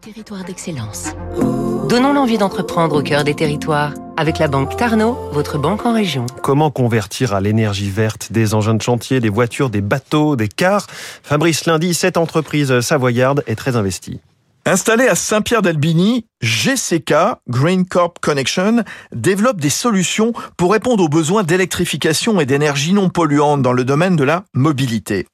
Territoire d'excellence. Donnons l'envie d'entreprendre au cœur des territoires. Avec la banque Tarno, votre banque en région. Comment convertir à l'énergie verte des engins de chantier, des voitures, des bateaux, des cars? Fabrice Lundi, cette entreprise savoyarde est très investie. Installée à Saint-Pierre-d'Albini, GCK, Green Corp Connection, développe des solutions pour répondre aux besoins d'électrification et d'énergie non polluante dans le domaine de la mobilité.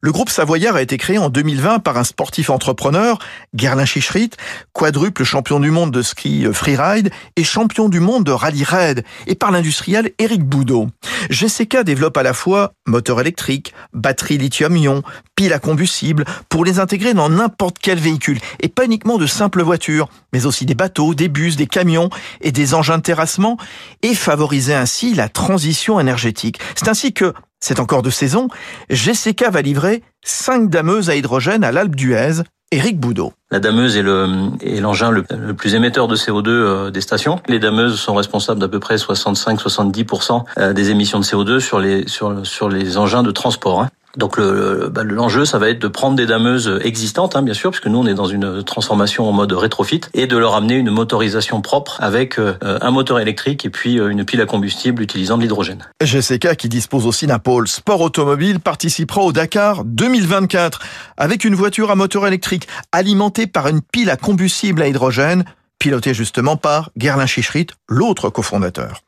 Le groupe savoyard a été créé en 2020 par un sportif entrepreneur, Gerlin Chichrit, quadruple champion du monde de ski freeride et champion du monde de rallye raid, et par l'industriel Eric Boudot. GCK développe à la fois moteur électrique, batterie lithium-ion, pile à combustible, pour les intégrer dans n'importe quel véhicule, et pas uniquement de simples voitures, mais aussi des bateaux, des bus, des camions et des engins de terrassement, et favoriser ainsi la transition énergétique. C'est ainsi que, c'est encore de saison, GCK va livrer 5 dameuses à hydrogène à l'Alpe d'Huez, Éric Boudot. La dameuse est l'engin le, plus émetteur de CO2 euh, des stations. Les dameuses sont responsables d'à peu près 65-70% euh, des émissions de CO2 sur les sur sur les engins de transport. Donc bah, l'enjeu, le, ça va être de prendre des dameuses existantes, hein, bien sûr, puisque nous on est dans une transformation en mode rétrofit, et de leur amener une motorisation propre avec euh, un moteur électrique et puis euh, une pile à combustible utilisant de l'hydrogène. GCK, qui dispose aussi d'un pôle sport automobile, participera au Dakar 2024 avec une voiture à moteur électrique alimentée par une pile à combustible à hydrogène, pilotée justement par Gerlin Chichrit, l'autre cofondateur.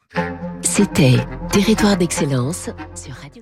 C'était Territoire d'excellence sur Radio